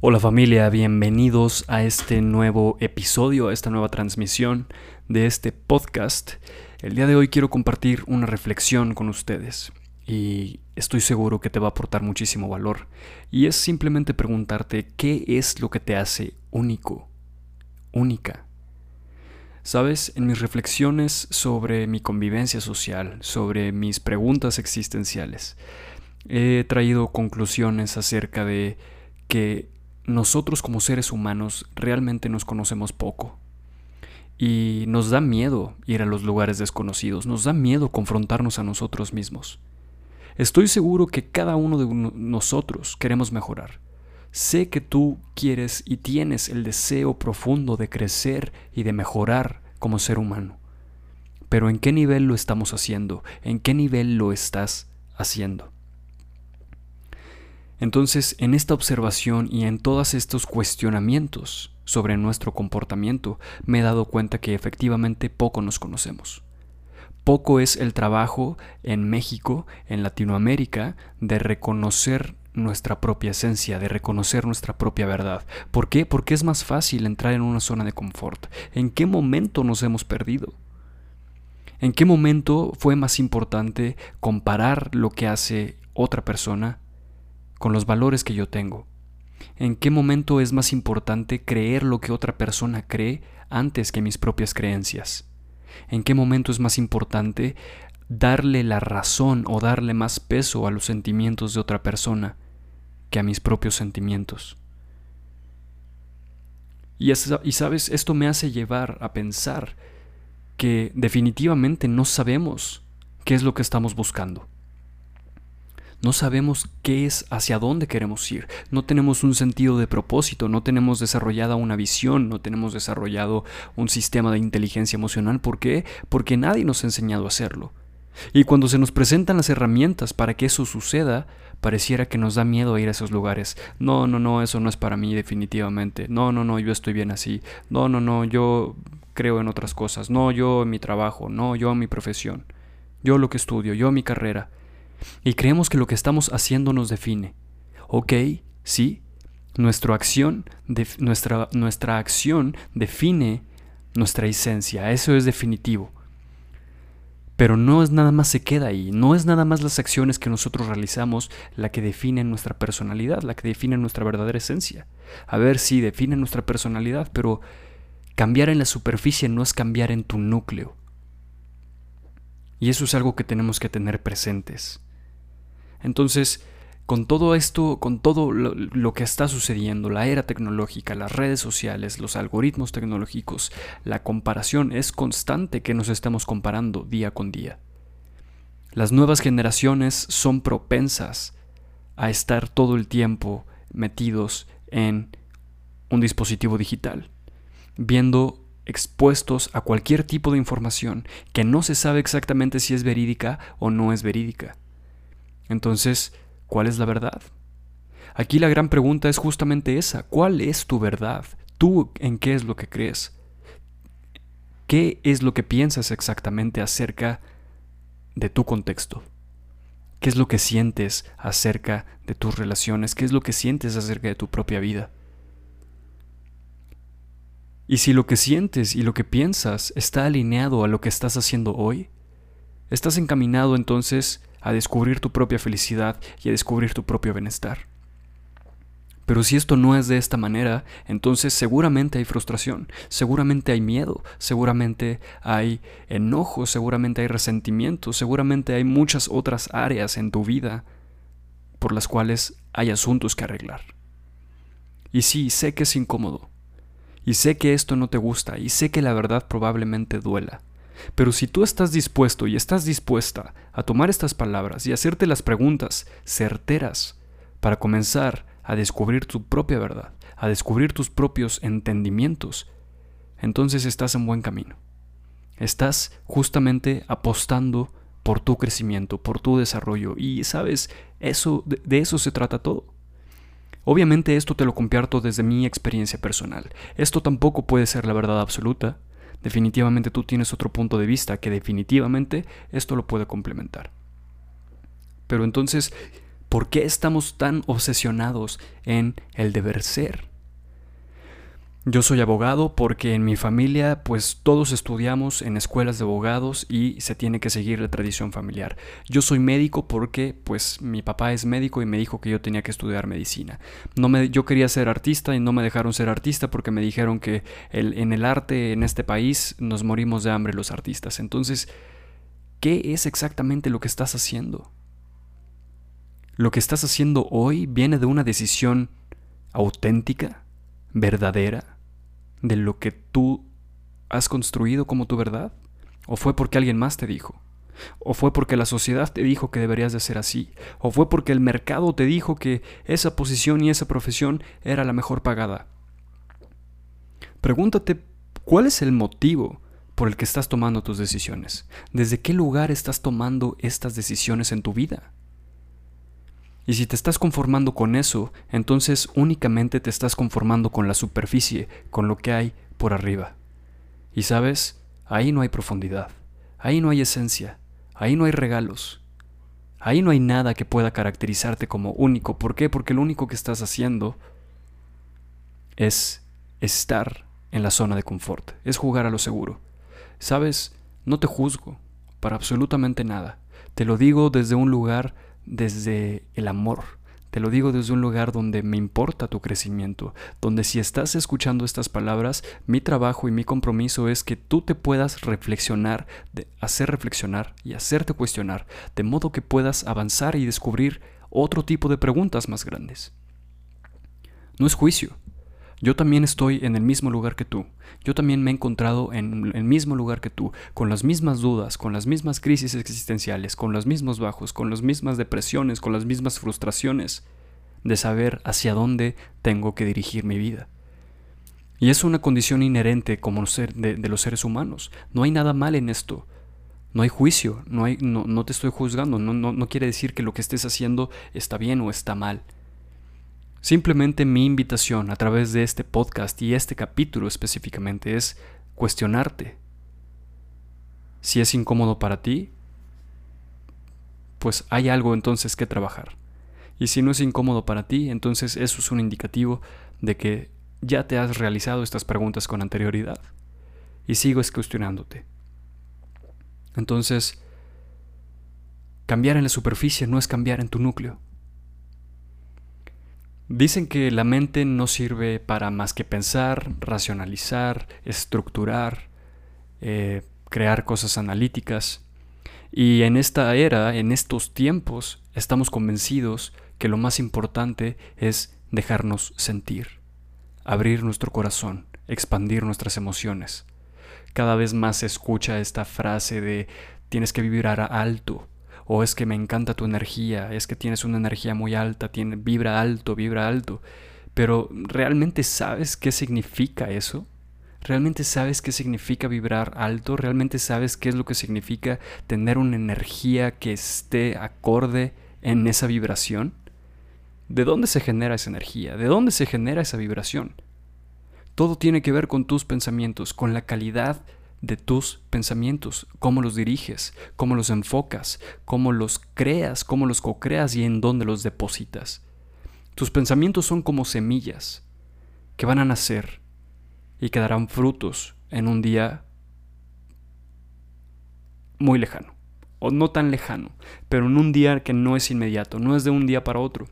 Hola familia, bienvenidos a este nuevo episodio, a esta nueva transmisión de este podcast. El día de hoy quiero compartir una reflexión con ustedes y estoy seguro que te va a aportar muchísimo valor. Y es simplemente preguntarte qué es lo que te hace único, única. Sabes, en mis reflexiones sobre mi convivencia social, sobre mis preguntas existenciales, he traído conclusiones acerca de que nosotros como seres humanos realmente nos conocemos poco. Y nos da miedo ir a los lugares desconocidos, nos da miedo confrontarnos a nosotros mismos. Estoy seguro que cada uno de nosotros queremos mejorar. Sé que tú quieres y tienes el deseo profundo de crecer y de mejorar como ser humano. Pero ¿en qué nivel lo estamos haciendo? ¿En qué nivel lo estás haciendo? Entonces, en esta observación y en todos estos cuestionamientos sobre nuestro comportamiento, me he dado cuenta que efectivamente poco nos conocemos. Poco es el trabajo en México, en Latinoamérica, de reconocer nuestra propia esencia, de reconocer nuestra propia verdad. ¿Por qué? Porque es más fácil entrar en una zona de confort. ¿En qué momento nos hemos perdido? ¿En qué momento fue más importante comparar lo que hace otra persona con los valores que yo tengo? ¿En qué momento es más importante creer lo que otra persona cree antes que mis propias creencias? ¿En qué momento es más importante darle la razón o darle más peso a los sentimientos de otra persona que a mis propios sentimientos? Y, y sabes, esto me hace llevar a pensar que definitivamente no sabemos qué es lo que estamos buscando. No sabemos qué es, hacia dónde queremos ir. No tenemos un sentido de propósito, no tenemos desarrollada una visión, no tenemos desarrollado un sistema de inteligencia emocional. ¿Por qué? Porque nadie nos ha enseñado a hacerlo. Y cuando se nos presentan las herramientas para que eso suceda, pareciera que nos da miedo ir a esos lugares. No, no, no, eso no es para mí definitivamente. No, no, no, yo estoy bien así. No, no, no, yo creo en otras cosas. No, yo en mi trabajo. No, yo en mi profesión. Yo lo que estudio, yo mi carrera y creemos que lo que estamos haciendo nos define. Ok, sí, nuestra acción, nuestra, nuestra acción define nuestra esencia, eso es definitivo. Pero no es nada más se queda ahí, no es nada más las acciones que nosotros realizamos la que definen nuestra personalidad, la que define nuestra verdadera esencia. A ver, sí, define nuestra personalidad, pero cambiar en la superficie no es cambiar en tu núcleo. Y eso es algo que tenemos que tener presentes. Entonces, con todo esto, con todo lo, que está sucediendo, la era tecnológica, las redes sociales, los algoritmos tecnológicos, la comparación es constante que nos estamos comparando día con día. Las nuevas generaciones son propensas a estar todo el tiempo metidos en un dispositivo digital, viendo expuestos a cualquier tipo de información que no se sabe exactamente si es verídica o no es verídica. Entonces, ¿cuál es la verdad? Aquí la gran pregunta es justamente esa. ¿Cuál es tu verdad? ¿Tú en qué es lo que crees? ¿Qué es lo que piensas exactamente acerca de tu contexto? ¿Qué es lo que sientes acerca de tus relaciones? ¿Qué es lo que sientes acerca de tu propia vida? Y si lo que sientes y lo que piensas está alineado a lo que estás haciendo hoy, estás encaminado entonces a descubrir tu propia felicidad y a descubrir tu propio bienestar. Pero si esto no es de esta manera, entonces seguramente hay frustración, seguramente hay miedo, seguramente hay enojo, seguramente hay resentimiento, seguramente hay muchas otras áreas en tu vida por las cuales hay asuntos que arreglar. Y sí, sé que es incómodo, y sé que esto no te gusta, y sé que la verdad probablemente duela, pero si tú estás dispuesto y estás dispuesta a tomar estas palabras y hacerte las preguntas certeras para comenzar a descubrir tu propia verdad, a descubrir tus propios entendimientos, entonces estás en buen camino. Estás justamente apostando por tu crecimiento, por tu desarrollo y sabes, eso de, de eso se trata todo. Obviamente esto te lo comparto desde mi experiencia personal. Esto tampoco puede ser la verdad absoluta, definitivamente tú tienes otro punto de vista que definitivamente esto lo puede complementar. Pero entonces, ¿Por qué estamos tan obsesionados en el deber ser? Yo soy abogado porque en mi familia pues todos estudiamos en escuelas de abogados y se tiene que seguir la tradición familiar. Yo soy médico porque pues mi papá es médico y me dijo que yo tenía que estudiar medicina. No me, yo quería ser artista y no me dejaron ser artista porque me dijeron que en el arte en este país nos morimos de hambre los artistas. Entonces, ¿qué es exactamente lo que estás haciendo? Lo que estás haciendo hoy viene de una decisión auténtica, verdadera de lo que tú has construido como tu verdad? ¿O fue porque alguien más te dijo? ¿O fue porque la sociedad te dijo que deberías de ser así? ¿O fue porque el mercado te dijo que esa posición y esa profesión era la mejor pagada? Pregúntate cuál es el motivo por el que estás tomando tus decisiones. ¿Desde qué lugar estás tomando estas decisiones en tu vida? Y si te estás conformando con eso, entonces únicamente te estás conformando con la superficie, con lo que hay por arriba. Y sabes, ahí no hay profundidad, ahí no hay esencia, ahí no hay regalos, ahí no hay nada que pueda caracterizarte como único. ¿Por qué? Porque lo único que estás haciendo es estar en la zona de confort, es jugar a lo seguro. Sabes, no te juzgo para absolutamente nada. Te lo digo desde un lugar desde el amor. Te lo digo desde un lugar donde me importa tu crecimiento, donde si estás escuchando estas palabras, mi trabajo y mi compromiso es que tú te puedas reflexionar, hacer reflexionar y hacerte cuestionar, de modo que puedas avanzar y descubrir otro tipo de preguntas más grandes. No es juicio, yo también estoy en el mismo lugar que tú. Yo también me he encontrado en el mismo lugar que tú, con las mismas dudas, con las mismas crisis existenciales, con los mismos bajos, con las mismas depresiones, con las mismas frustraciones de saber hacia dónde tengo que dirigir mi vida. Y es una condición inherente como ser de, los seres humanos. No hay nada mal en esto. No hay juicio, no, hay, no, no te estoy juzgando, no, no, no quiere decir que lo que estés haciendo está bien o está mal. Simplemente mi invitación a través de este podcast y este capítulo específicamente es cuestionarte. Si es incómodo para ti, pues hay algo entonces que trabajar. Y si no es incómodo para ti, entonces eso es un indicativo de que ya te has realizado estas preguntas con anterioridad. Y sigues cuestionándote. Entonces, cambiar en la superficie no es cambiar en tu núcleo. Dicen que la mente no sirve para más que pensar, racionalizar, estructurar, eh, crear cosas analíticas. Y en esta era, en estos tiempos, estamos convencidos que lo más importante es dejarnos sentir, abrir nuestro corazón, expandir nuestras emociones. Cada vez más se escucha esta frase de tienes que vibrar alto, o es que me encanta tu energía, es que tienes una energía muy alta, tiene, vibra alto, vibra alto. Pero ¿realmente sabes qué significa eso? ¿Realmente sabes qué significa vibrar alto? ¿Realmente sabes qué es lo que significa tener una energía que esté acorde en esa vibración? ¿De dónde se genera esa energía? ¿De dónde se genera esa vibración? Todo tiene que ver con tus pensamientos, con la calidad de tus pensamientos, cómo los diriges, cómo los enfocas, cómo los creas, cómo los co-creas y en dónde los depositas. Tus pensamientos son como semillas que van a nacer y que darán frutos en un día muy lejano, o no tan lejano, pero en un día que no es inmediato, no es de un día para otro.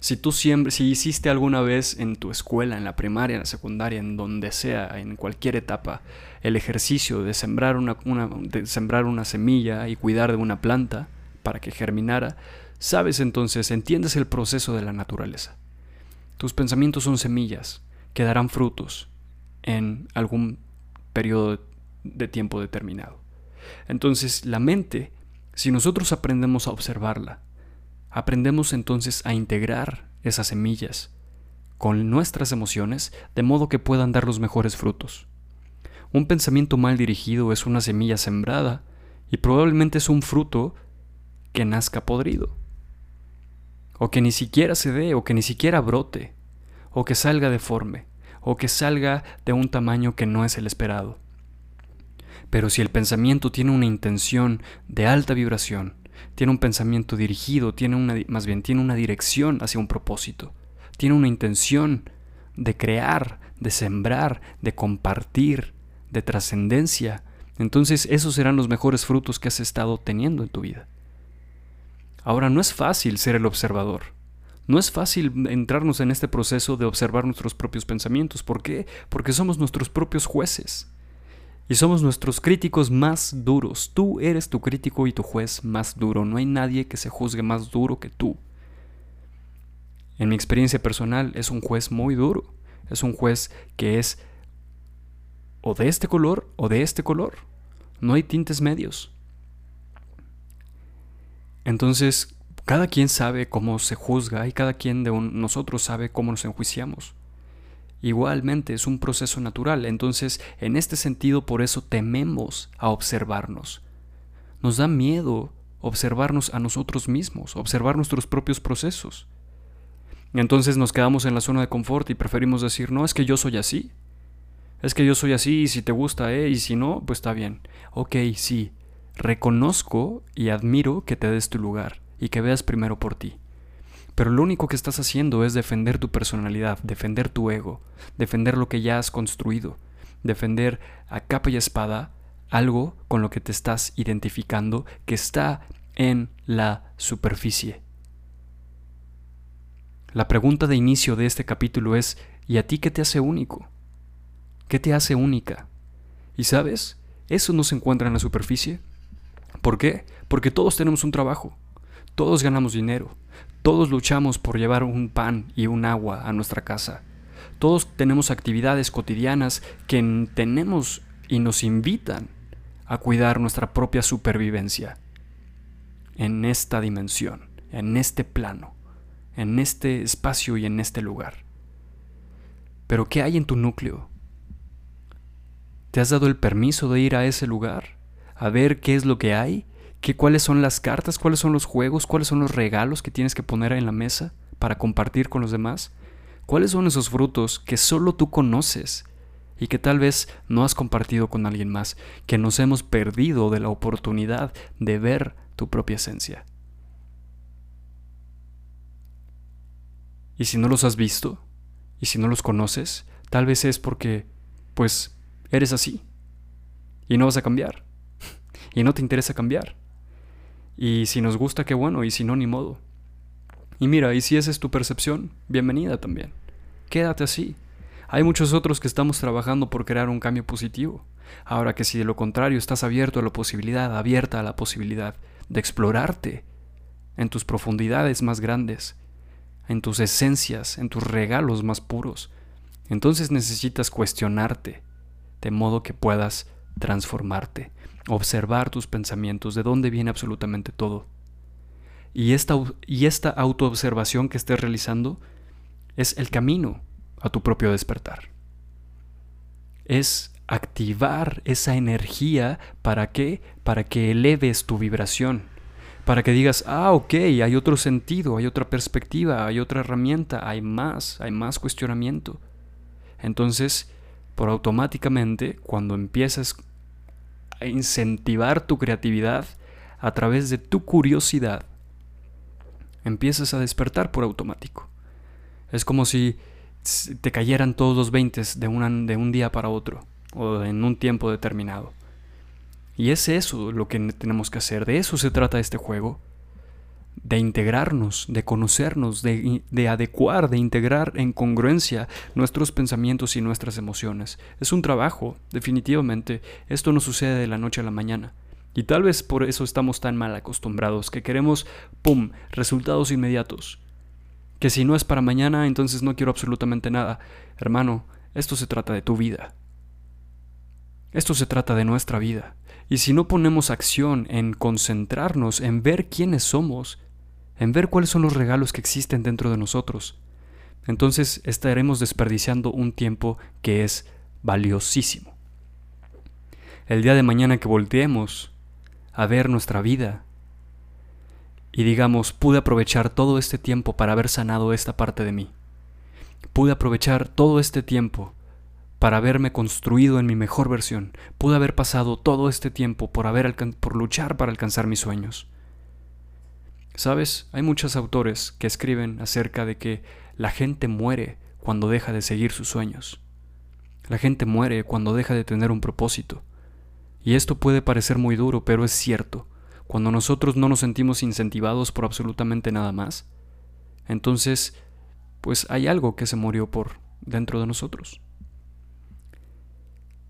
Si tú siempre, si hiciste alguna vez en tu escuela, en la primaria, en la secundaria, en donde sea, en cualquier etapa, el ejercicio de sembrar una, semilla y cuidar de una planta para que germinara, sabes entonces, entiendes el proceso de la naturaleza. Tus pensamientos son semillas que darán frutos en algún periodo de tiempo determinado. Entonces, la mente, si nosotros aprendemos a observarla, aprendemos entonces a integrar esas semillas con nuestras emociones de modo que puedan dar los mejores frutos. Un pensamiento mal dirigido es una semilla sembrada y probablemente es un fruto que nazca podrido, o que ni siquiera se dé, o que ni siquiera brote, o que salga deforme, o que salga de un tamaño que no es el esperado. Pero si el pensamiento tiene una intención de alta vibración, tiene un pensamiento dirigido, tiene una, más bien tiene una dirección hacia un propósito, tiene una intención de crear, de sembrar, de compartir, de trascendencia, entonces esos serán los mejores frutos que has estado teniendo en tu vida. Ahora, no es fácil ser el observador. No es fácil entrarnos en este proceso de observar nuestros propios pensamientos. ¿Por qué? Porque somos nuestros propios jueces. Y somos nuestros críticos más duros. Tú eres tu crítico y tu juez más duro. No hay nadie que se juzgue más duro que tú. En mi experiencia personal es un juez muy duro. Es un juez que es o de este color o de este color. No hay tintes medios. Entonces, cada quien sabe cómo se juzga y cada quien de nosotros sabe cómo nos enjuiciamos. Igualmente es un proceso natural, entonces en este sentido por eso tememos a observarnos. Nos da miedo observarnos a nosotros mismos, observar nuestros propios procesos. Entonces nos quedamos en la zona de confort y preferimos decir, no, es que yo soy así. Es que yo soy así y si te gusta, eh, y si no, pues está bien. Ok, sí, Reconozco y admiro que te des tu lugar y que veas primero por ti. Pero lo único que estás haciendo es defender tu personalidad, defender tu ego, defender lo que ya has construido, defender a capa y espada algo con lo que te estás identificando que está en la superficie. La pregunta de inicio de este capítulo es, ¿y a ti qué te hace único? ¿Qué te hace única? ¿Y sabes? Eso no se encuentra en la superficie. ¿Por qué? Porque todos tenemos un trabajo, todos ganamos dinero, todos luchamos por llevar un pan y un agua a nuestra casa, todos tenemos actividades cotidianas que tenemos y nos invitan a cuidar nuestra propia supervivencia en esta dimensión, en este plano, en este espacio y en este lugar. Pero ¿qué hay en tu núcleo? ¿Te has dado el permiso de ir a ese lugar? a ver qué es lo que hay, qué, cuáles son las cartas, cuáles son los juegos, cuáles son los regalos que tienes que poner en la mesa para compartir con los demás, cuáles son esos frutos que solo tú conoces y que tal vez no has compartido con alguien más, que nos hemos perdido de la oportunidad de ver tu propia esencia. Y si no los has visto, y si no los conoces, tal vez es porque, pues, eres así, y no vas a cambiar y no te interesa cambiar. Y si nos gusta, qué bueno, y si no, ni modo. Y mira, y si esa es tu percepción, bienvenida también. Quédate así. Hay muchos otros que estamos trabajando por crear un cambio positivo. Ahora que si de lo contrario estás abierto a la posibilidad, abierta a la posibilidad de explorarte en tus profundidades más grandes, en tus esencias, en tus regalos más puros, entonces necesitas cuestionarte de modo que puedas transformarte observar tus pensamientos, de dónde viene absolutamente todo. Y esta, y esta autoobservación que estés realizando es el camino a tu propio despertar. Es activar esa energía para qué? Para que eleves tu vibración. Para que digas, ah, ok, hay otro sentido, hay otra perspectiva, hay otra herramienta, hay más, hay más cuestionamiento. Entonces, por automáticamente, cuando empiezas incentivar tu creatividad a través de tu curiosidad, empiezas a despertar por automático. Es como si te cayeran todos los 20 de, de un día para otro o en un tiempo determinado. Y es eso lo que tenemos que hacer, de eso se trata este juego, de integrarnos, de conocernos, de, de, adecuar, de integrar en congruencia nuestros pensamientos y nuestras emociones. Es un trabajo, definitivamente. Esto no sucede de la noche a la mañana. Y tal vez por eso estamos tan mal acostumbrados, que queremos, ¡pum!, resultados inmediatos. Que si no es para mañana, entonces no quiero absolutamente nada. Hermano, esto se trata de tu vida. Esto se trata de nuestra vida. Y si no ponemos acción en concentrarnos en ver quiénes somos, en ver cuáles son los regalos que existen dentro de nosotros, entonces estaremos desperdiciando un tiempo que es valiosísimo. El día de mañana que volteemos a ver nuestra vida y digamos, pude aprovechar todo este tiempo para haber sanado esta parte de mí. Pude aprovechar todo este tiempo para haberme construido en mi mejor versión. Pude haber pasado todo este tiempo por, haber por luchar para alcanzar mis sueños. Sabes, hay muchos autores que escriben acerca de que la gente muere cuando deja de seguir sus sueños. La gente muere cuando deja de tener un propósito. Y esto puede parecer muy duro, pero es cierto. Cuando nosotros no nos sentimos incentivados por absolutamente nada más, entonces, pues hay algo que se murió por dentro de nosotros.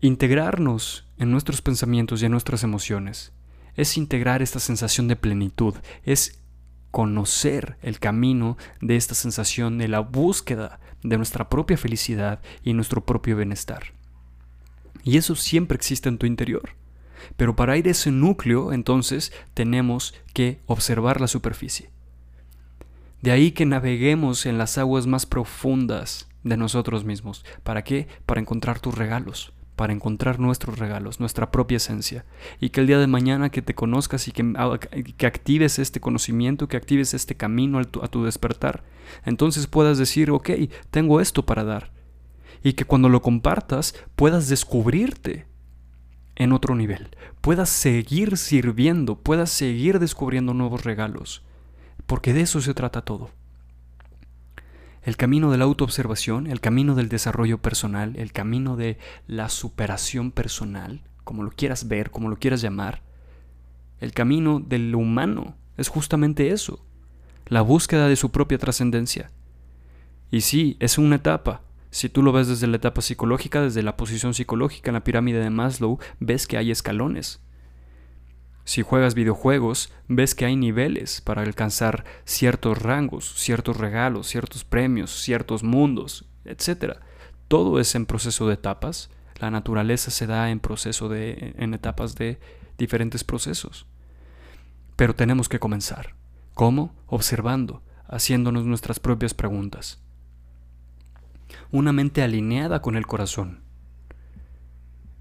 Integrarnos en nuestros pensamientos y en nuestras emociones es integrar esta sensación de plenitud, es conocer el camino de esta sensación de la búsqueda de nuestra propia felicidad y nuestro propio bienestar. Y eso siempre existe en tu interior. Pero para ir a ese núcleo, entonces, tenemos que observar la superficie. De ahí que naveguemos en las aguas más profundas de nosotros mismos. ¿Para qué? Para encontrar tus regalos, para encontrar nuestros regalos, nuestra propia esencia. Y que el día de mañana que te conozcas y que, que actives este conocimiento, que actives este camino a tu, a tu despertar, entonces puedas decir, ok, tengo esto para dar. Y que cuando lo compartas puedas descubrirte en otro nivel, puedas seguir sirviendo, puedas seguir descubriendo nuevos regalos, porque de eso se trata todo. El camino de la autoobservación, el camino del desarrollo personal, el camino de la superación personal, como lo quieras ver, como lo quieras llamar, el camino del humano es justamente eso, la búsqueda de su propia trascendencia. Y sí, es una etapa, si tú lo ves desde la etapa psicológica, desde la posición psicológica en la pirámide de Maslow, ves que hay escalones. Si juegas videojuegos, ves que hay niveles para alcanzar ciertos rangos, ciertos regalos, ciertos premios, ciertos mundos, etc. Todo es en proceso de etapas. La naturaleza se da en proceso de en etapas de diferentes procesos. Pero tenemos que comenzar. ¿Cómo? Observando, haciéndonos nuestras propias preguntas una mente alineada con el corazón.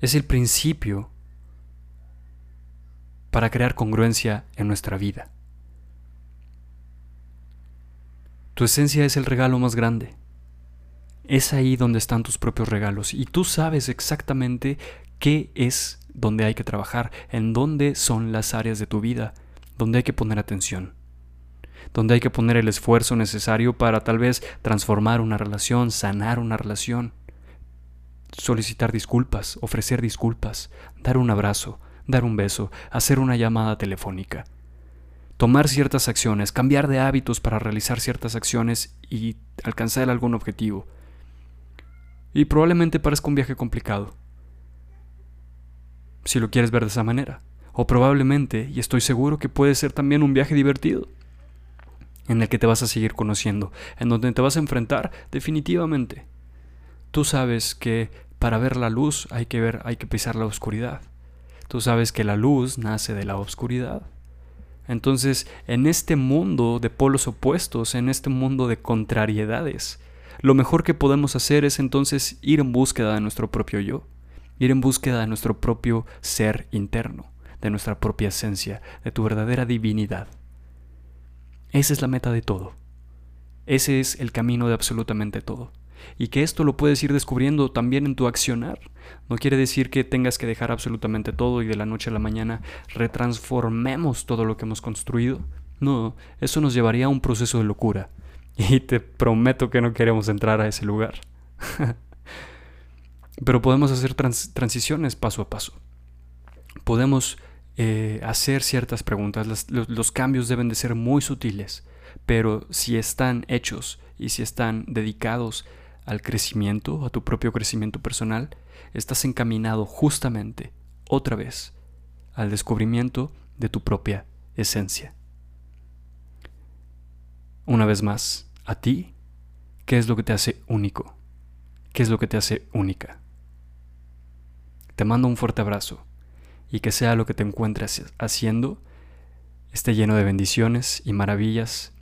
Es el principio para crear congruencia en nuestra vida. Tu esencia es el regalo más grande. Es ahí donde están tus propios regalos y tú sabes exactamente qué es donde hay que trabajar, en dónde son las áreas de tu vida, donde hay que poner atención donde hay que poner el esfuerzo necesario para tal vez transformar una relación, sanar una relación, solicitar disculpas, ofrecer disculpas, dar un abrazo, dar un beso, hacer una llamada telefónica, tomar ciertas acciones, cambiar de hábitos para realizar ciertas acciones y alcanzar algún objetivo. Y probablemente parezca un viaje complicado, si lo quieres ver de esa manera. O probablemente, y estoy seguro que puede ser también un viaje divertido en el que te vas a seguir conociendo, en donde te vas a enfrentar definitivamente. Tú sabes que para ver la luz hay que ver, hay que pisar la oscuridad. Tú sabes que la luz nace de la oscuridad. Entonces, en este mundo de polos opuestos, en este mundo de contrariedades, lo mejor que podemos hacer es entonces ir en búsqueda de nuestro propio yo, ir en búsqueda de nuestro propio ser interno, de nuestra propia esencia, de tu verdadera divinidad. Esa es la meta de todo. Ese es el camino de absolutamente todo. Y que esto lo puedes ir descubriendo también en tu accionar. No quiere decir que tengas que dejar absolutamente todo y de la noche a la mañana retransformemos todo lo que hemos construido. No, eso nos llevaría a un proceso de locura. Y te prometo que no queremos entrar a ese lugar. Pero podemos hacer transiciones paso a paso. Podemos eh, hacer ciertas preguntas. los, cambios deben de ser muy sutiles, pero si están hechos y si están dedicados al crecimiento, a tu propio crecimiento personal, estás encaminado justamente, otra vez, al descubrimiento de tu propia esencia. Una vez más, a ti, ¿qué es lo que te hace único? ¿Qué es lo que te hace única? Te mando un fuerte abrazo y que sea lo que te encuentres haciendo esté lleno de bendiciones y maravillas